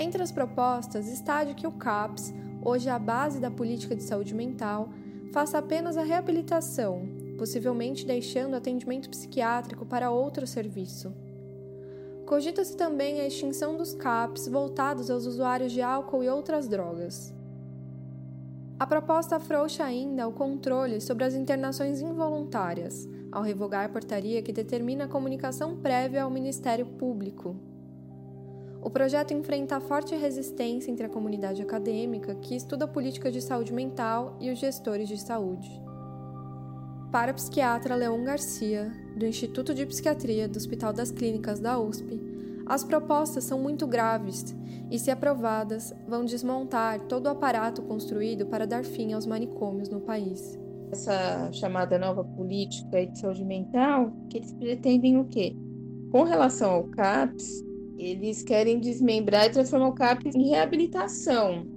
Entre as propostas está de que o CAPS, hoje a base da política de saúde mental, faça apenas a reabilitação, possivelmente deixando atendimento psiquiátrico para outro serviço. Cogita-se também a extinção dos CAPs voltados aos usuários de álcool e outras drogas. A proposta afrouxa ainda o controle sobre as internações involuntárias, ao revogar a portaria que determina a comunicação prévia ao Ministério Público, o projeto enfrenta a forte resistência entre a comunidade acadêmica, que estuda política de saúde mental, e os gestores de saúde. Para a psiquiatra Leon Garcia, do Instituto de Psiquiatria do Hospital das Clínicas da USP, as propostas são muito graves e, se aprovadas, vão desmontar todo o aparato construído para dar fim aos manicômios no país.
Essa chamada nova política de saúde mental, que eles pretendem o quê? Com relação ao CAPS, eles querem desmembrar e transformar o CAPS em reabilitação.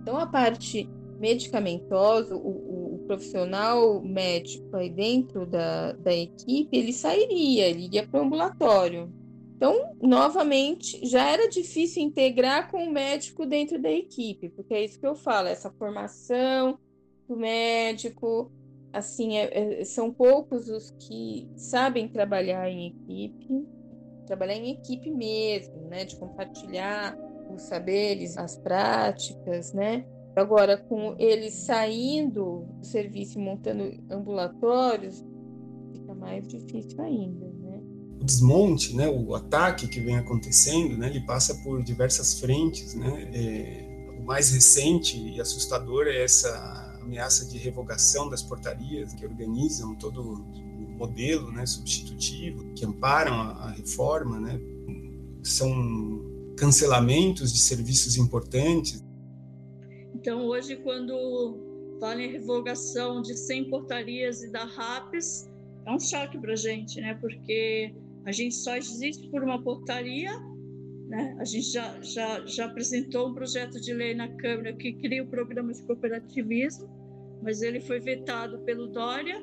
Então, a parte medicamentosa, o, o, o, profissional médico aí dentro da, da equipe, ele sairia, ele iria para o ambulatório. Então, novamente, já era difícil integrar com o médico dentro da equipe, porque é isso que eu falo, essa formação do médico, assim, é, é, são poucos os que sabem trabalhar em equipe trabalhar em equipe mesmo, né, de compartilhar os saberes, as práticas, né? Agora, com eles saindo do serviço e montando ambulatórios, fica mais difícil ainda, né?
O desmonte, né, o ataque que vem acontecendo, né, ele passa por diversas frentes, né? É, o mais recente e assustador é essa ameaça de revogação das portarias que organizam todo modelo, né, substitutivo, que amparam a, a reforma, né? São cancelamentos de serviços importantes.
Então, hoje, quando falam em revogação de 100 portarias e da RAPES, é um choque para a gente, né? Porque a gente só existe por uma portaria, né? A gente já, já, já apresentou um projeto de lei na Câmara que cria o programa de cooperativismo, mas ele foi vetado pelo Dória,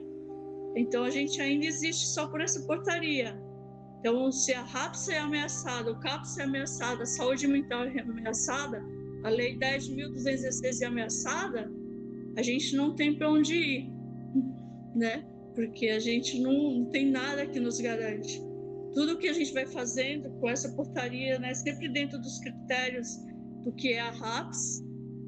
então a gente ainda existe só por essa portaria. Então, se a RAPS é ameaçada, o CAPS é ameaçada, a saúde mental é ameaçada, a Lei 10.216 é ameaçada, a gente não tem para onde ir, né? Porque a gente não, não, tem nada que nos garante. Tudo que a gente vai fazendo com essa portaria, né, sempre dentro dos critérios do que é a RAPS,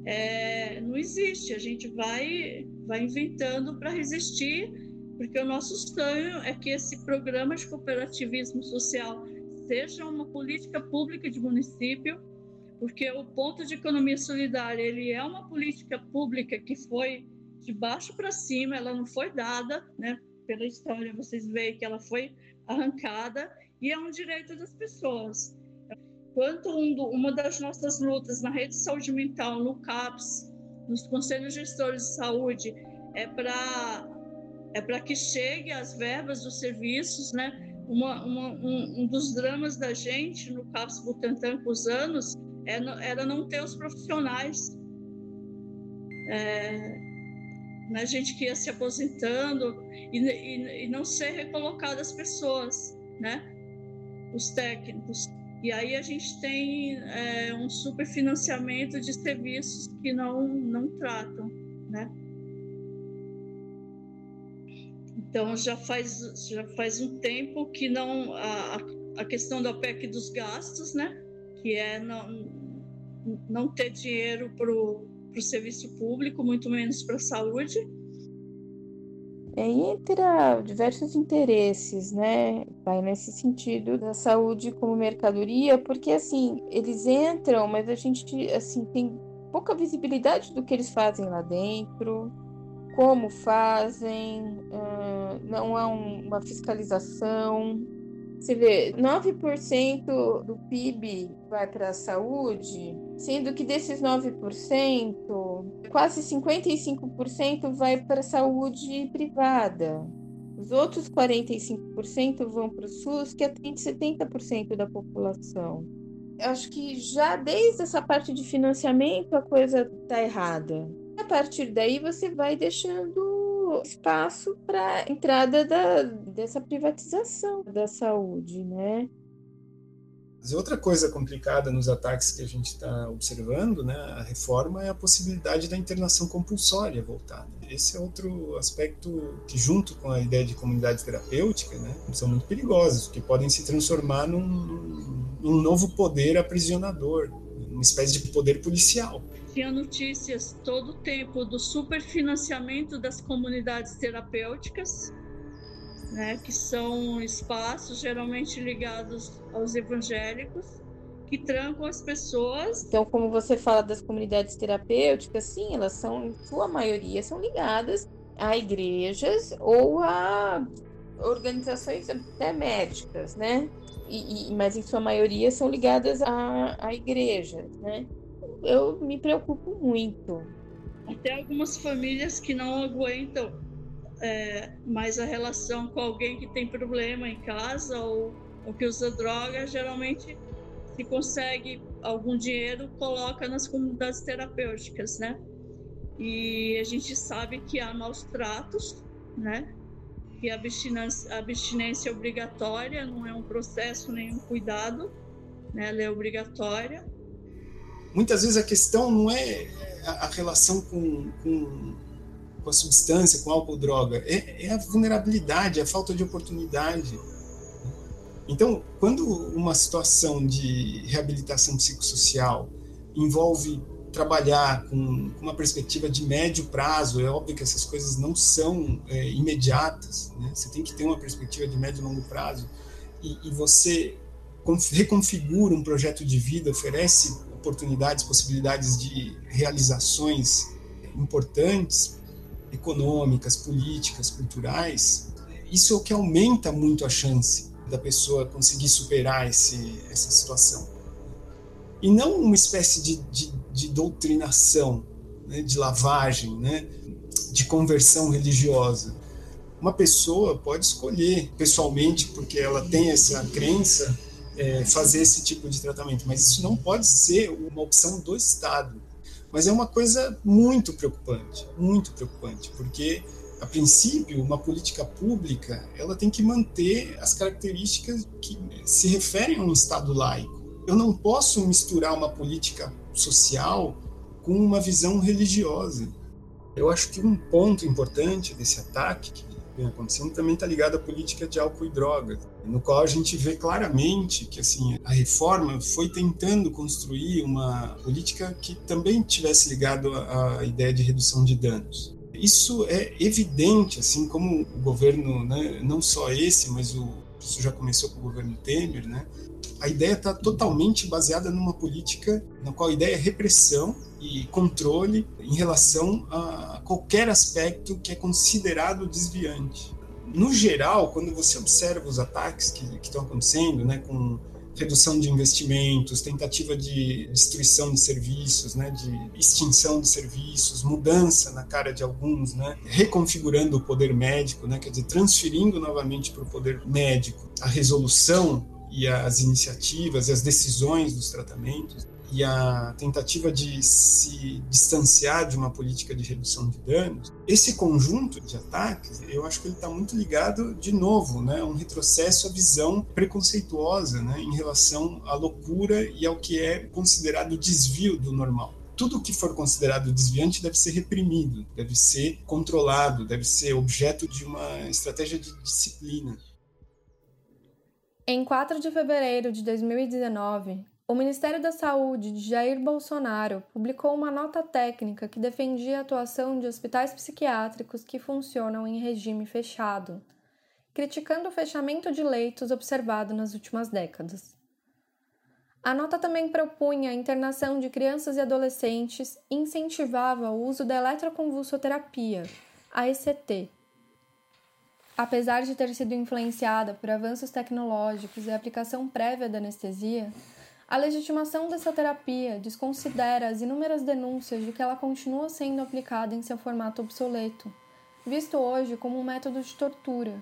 é, não existe. A gente vai, vai inventando para resistir porque o nosso sonho é que esse programa de cooperativismo social seja uma política pública de município, porque o ponto de economia solidária ele é uma política pública que foi de baixo para cima, ela não foi dada, né? Pela história vocês veem que ela foi arrancada e é um direito das pessoas. Quanto um do, uma das nossas lutas na rede de saúde mental, no CAPS, nos conselhos gestores de saúde, é para é para que chegue as verbas dos serviços, né? Uma, uma, um, um, dos dramas da gente no CAPS Butantan com os anos era, é era não ter os profissionais. É, né, gente que ia se aposentando e, e, e não ser recolocadas as pessoas, né? Os técnicos. E aí a gente tem é, um superfinanciamento de serviços que não, não tratam, né? Então já faz já faz um tempo que não a, a questão da PEC dos gastos, né, que é não não ter dinheiro para o serviço público, muito menos para a saúde.
É, entra diversos interesses, né? Vai nesse sentido da saúde como mercadoria, porque assim, eles entram, mas a gente assim tem pouca visibilidade do que eles fazem lá dentro como fazem, uh, não há um, uma fiscalização. Você vê, 9% do PIB vai para a saúde, sendo que desses 9%, quase 55% vai para a saúde privada. Os outros 45% vão para o SUS, que atende 70% da população. Acho que já desde essa parte de financiamento a coisa está errada. A partir daí você vai deixando espaço para entrada da, dessa privatização da saúde, né?
E outra coisa complicada nos ataques que a gente está observando, né, a reforma é a possibilidade da internação compulsória voltar. Esse é outro aspecto que, junto com a ideia de comunidade terapêutica, né, são muito perigosos, que podem se transformar num, num novo poder aprisionador, uma espécie de poder policial
tinha notícias todo o tempo do superfinanciamento das comunidades terapêuticas, né, que são espaços geralmente ligados aos evangélicos, que trancam as pessoas.
Então, como você fala das comunidades terapêuticas, sim, elas são, em sua maioria, são ligadas a igrejas ou a organizações até médicas, né? E, e, mas em sua maioria são ligadas a igrejas, né? Eu me preocupo muito.
Tem algumas famílias que não aguentam é, mais a relação com alguém que tem problema em casa ou, ou que usa droga, geralmente se consegue algum dinheiro, coloca nas comunidades terapêuticas, né? E a gente sabe que há maus tratos, né? Que a abstinência, abstinência é obrigatória, não é um processo nem um cuidado, né? Ela é obrigatória
muitas vezes a questão não é a, relação com, com, com, a substância, com álcool, droga, é, é a vulnerabilidade, a falta de oportunidade. Então, quando uma situação de reabilitação psicossocial envolve trabalhar com, com, uma perspectiva de médio prazo, é óbvio que essas coisas não são é, imediatas, né? você tem que ter uma perspectiva de médio e longo prazo, e, e você reconfigura um projeto de vida, oferece oportunidades, possibilidades de realizações importantes, econômicas, políticas, culturais, isso é o que aumenta muito a chance da pessoa conseguir superar esse, essa situação. E não uma espécie de, de, de doutrinação, né, de lavagem, né, de conversão religiosa. Uma pessoa pode escolher pessoalmente, porque ela tem essa crença, é, fazer esse tipo de tratamento, mas isso não pode ser uma opção do Estado. Mas é uma coisa muito preocupante, muito preocupante, porque a princípio, uma política pública ela tem que manter as características que se referem a um Estado laico. Eu não posso misturar uma política social com uma visão religiosa. Eu acho que um ponto importante desse ataque que vem acontecendo também está ligado à política de álcool e drogas, no qual a gente vê claramente que assim a reforma foi tentando construir uma política que também tivesse ligado à ideia de redução de danos. Isso é evidente, assim como o governo, né, não só esse, mas o, isso já começou com o governo Temer, né, a ideia está totalmente baseada numa política na qual a ideia é repressão e controle em relação a qualquer aspecto que é considerado desviante. No geral, quando você observa os ataques que, estão acontecendo, né, com redução de investimentos, tentativa de destruição de serviços, né, de extinção de serviços, mudança na cara de alguns, né, reconfigurando o poder médico, né, quer dizer, transferindo novamente para o poder médico a resolução e as iniciativas e as decisões dos tratamentos e a tentativa de se distanciar de uma política de redução de danos, esse conjunto de ataques, eu acho que ele está muito ligado, de novo, né, um retrocesso à visão preconceituosa né, em relação à loucura e ao que é considerado desvio do normal tudo que for considerado desviante deve ser reprimido, deve ser controlado, deve ser objeto de uma estratégia de disciplina.
Em 4 de fevereiro de 2019, o Ministério da Saúde de Jair Bolsonaro publicou uma nota técnica que defendia a atuação de hospitais psiquiátricos que funcionam em regime fechado, criticando o fechamento de leitos observado nas últimas décadas. A nota também propunha a internação de crianças e adolescentes e incentivava o uso da eletroconvulsoterapia, a ECT. Apesar de ter sido influenciada por avanços tecnológicos e aplicação prévia da anestesia, a legitimação dessa terapia desconsidera as inúmeras denúncias de que ela continua sendo aplicada em seu formato obsoleto, visto hoje como um método de tortura.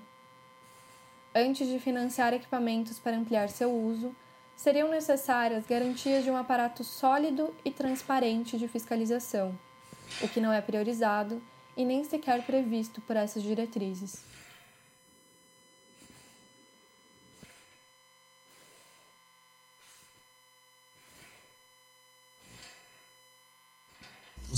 Antes de financiar equipamentos para ampliar seu uso, seriam necessárias garantias de um aparato sólido e transparente de fiscalização, o que não é priorizado e nem sequer previsto por essas diretrizes.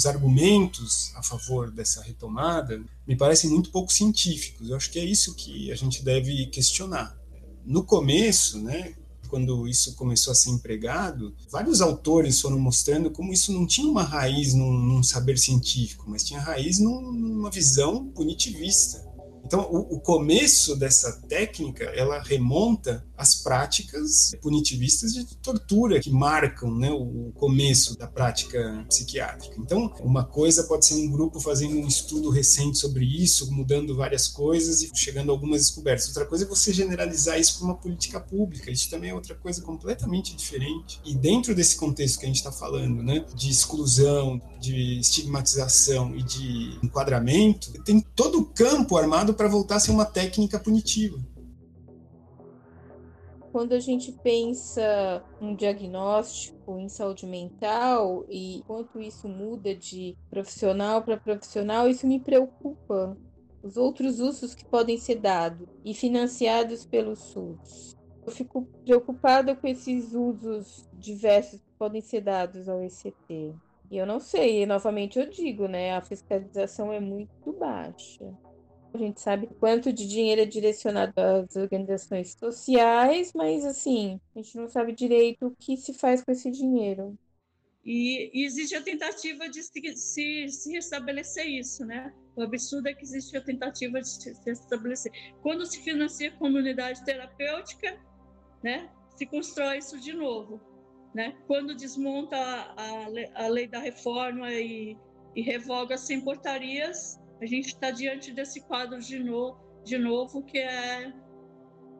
Os argumentos a favor dessa retomada me parecem muito pouco científicos. Eu acho que é isso que a gente deve questionar. No começo, né, quando isso começou a ser empregado, vários autores foram mostrando como isso não tinha uma raiz num, num saber científico, mas tinha raiz num, numa visão punitivista. Então, o, o, começo dessa técnica, ela remonta às práticas punitivistas de tortura que marcam né, o começo da prática psiquiátrica. Então, uma coisa pode ser um grupo fazendo um estudo recente sobre isso, mudando várias coisas e chegando a algumas descobertas. Outra coisa é você generalizar isso para uma política pública. Isso também é outra coisa completamente diferente. E dentro desse contexto que a gente está falando, né, de exclusão, de estigmatização e de enquadramento, tem todo o campo armado para voltar a ser uma técnica punitiva.
Quando a gente pensa um diagnóstico em saúde mental e quanto isso muda de profissional para profissional, isso me preocupa. Os outros usos que podem ser dados e financiados pelo SUS. Eu fico preocupada com esses usos diversos que podem ser dados ao ECT. E eu não sei, novamente eu digo, né? A fiscalização é muito baixa. A gente sabe quanto de dinheiro é direcionado às organizações sociais, mas assim, a gente não sabe direito o que se faz com esse dinheiro.
E, e, existe a tentativa de se, se, se restabelecer isso, né? O absurdo é que existe a tentativa de se restabelecer. Quando se financia comunidade terapêutica, né? Se constrói isso de novo, né? Quando desmonta a, a, a lei da reforma e, e revoga sem portarias, a gente está diante desse quadro de, no, de novo que é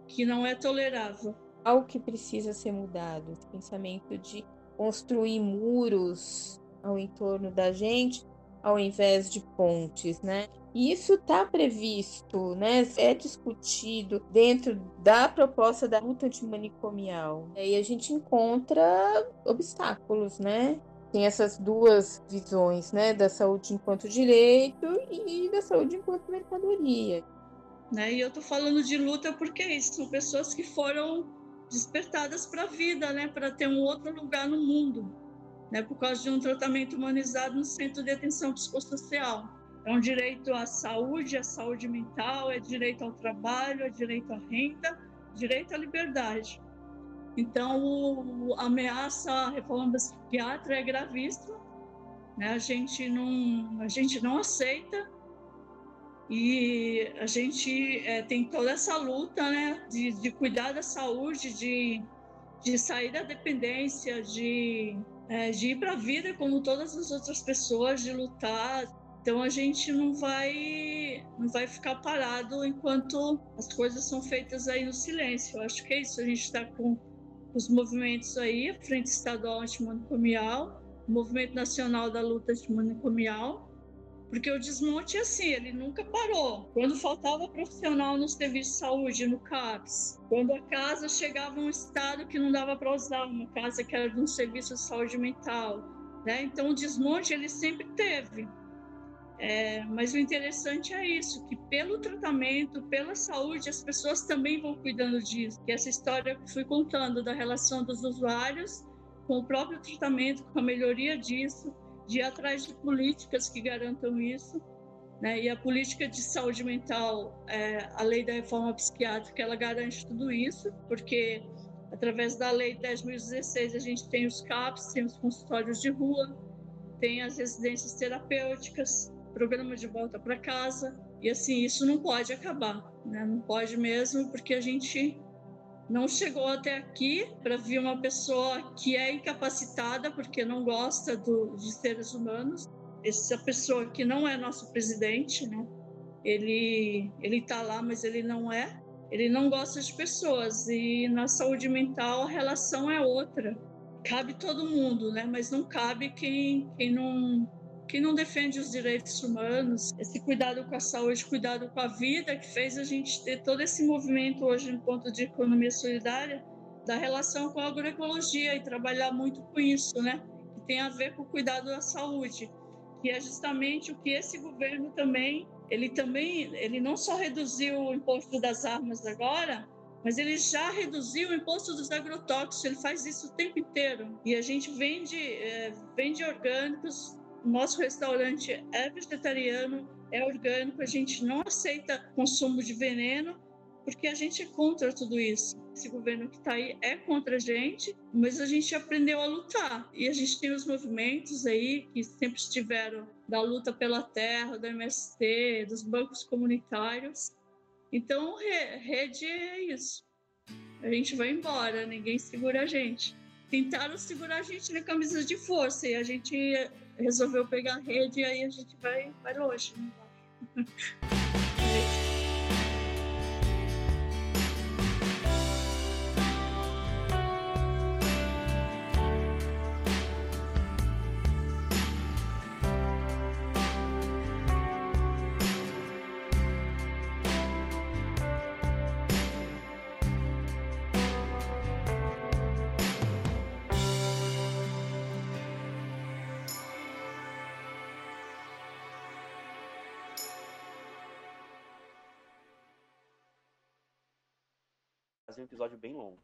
que não é tolerável.
Algo que precisa ser mudado, esse pensamento de construir muros ao entorno da gente, ao invés de pontes, né? E isso está previsto, né? É discutido dentro da proposta da luta antimanicomial. E aí a gente encontra obstáculos, né? Tem essas duas visões, né? Da saúde enquanto direito e da saúde enquanto mercadoria.
Né? E eu tô falando de luta porque é isso, são pessoas que foram despertadas para a vida, né, para ter um outro lugar no mundo, né, por causa de um tratamento humanizado no centro de atenção psicossocial. É um direito à saúde, à saúde mental, é direito ao trabalho, é direito à renda, direito à liberdade. Então, o, a ameaça à reforma psiquiátrica é gravíssima, né? A gente não, a gente não aceita e a gente é, tem toda essa luta né, de, de cuidar da saúde, de, de sair da dependência, de, é, de ir para a vida como todas as outras pessoas, de lutar. Então a gente não vai não vai ficar parado enquanto as coisas são feitas aí no silêncio. Eu acho que é isso. A gente está com os movimentos aí, Frente Estadual Antimanicomial, Movimento Nacional da Luta Antimanicomial, porque o desmonte, assim, ele nunca parou. Quando faltava profissional no serviço de saúde, no CAPS, quando a casa chegava a um estado que não dava para usar, uma casa que era de um serviço de saúde mental, né? Então, o desmonte, ele sempre teve. É, mas o interessante é isso, que pelo tratamento, pela saúde, as pessoas também vão cuidando disso. Que essa história que fui contando da relação dos usuários com o próprio tratamento, com a melhoria disso, de ir atrás de políticas que garantam isso. Né? E a política de saúde mental, é, a lei da reforma psiquiátrica, ela garante tudo isso, porque através da lei 10.016 a gente tem os CAPs, tem os consultórios de rua, tem as residências terapêuticas, programa de volta para casa, e assim, isso não pode acabar, né? não pode mesmo, porque a gente não chegou até aqui para vir uma pessoa que é incapacitada porque não gosta do, de seres humanos. Essa pessoa que não é nosso presidente, né? Ele ele está lá, mas ele não é. Ele não gosta de pessoas e na saúde mental a relação é outra. Cabe todo mundo, né? Mas não cabe quem quem não quem não defende os direitos humanos, esse cuidado com a saúde, cuidado com a vida, que fez a gente ter todo esse movimento hoje no ponto de economia solidária, da relação com a agroecologia e trabalhar muito com isso, né? Que tem a ver com o cuidado da saúde, que é justamente o que esse governo também, ele também, ele não só reduziu o imposto das armas agora, mas ele já reduziu o imposto dos agrotóxicos, ele faz isso o tempo inteiro. E a gente vende, é, vende orgânicos nosso restaurante é vegetariano, é orgânico, a gente não aceita consumo de veneno, porque a gente é contra tudo isso. Esse governo que está aí é contra a gente, mas a gente aprendeu a lutar. E a gente tem os movimentos aí que sempre estiveram da luta pela terra, do MST, dos bancos comunitários. Então, rede é isso. A gente vai embora, ninguém segura a gente. Tentaram segurar a gente na camisa de força e a gente resolveu pegar a rede e aí a gente vai, vai longe. Né? <laughs>
bem longo.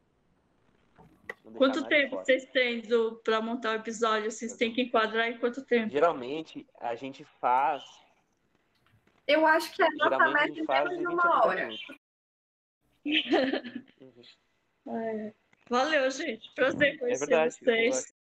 Quanto tempo vocês têm para montar o episódio? Vocês têm que enquadrar em quanto tempo?
Geralmente a gente faz.
Eu acho que a nossa meta é menos de uma hora. <laughs>
é. Valeu, gente. Prazer conhecer é verdade, vocês.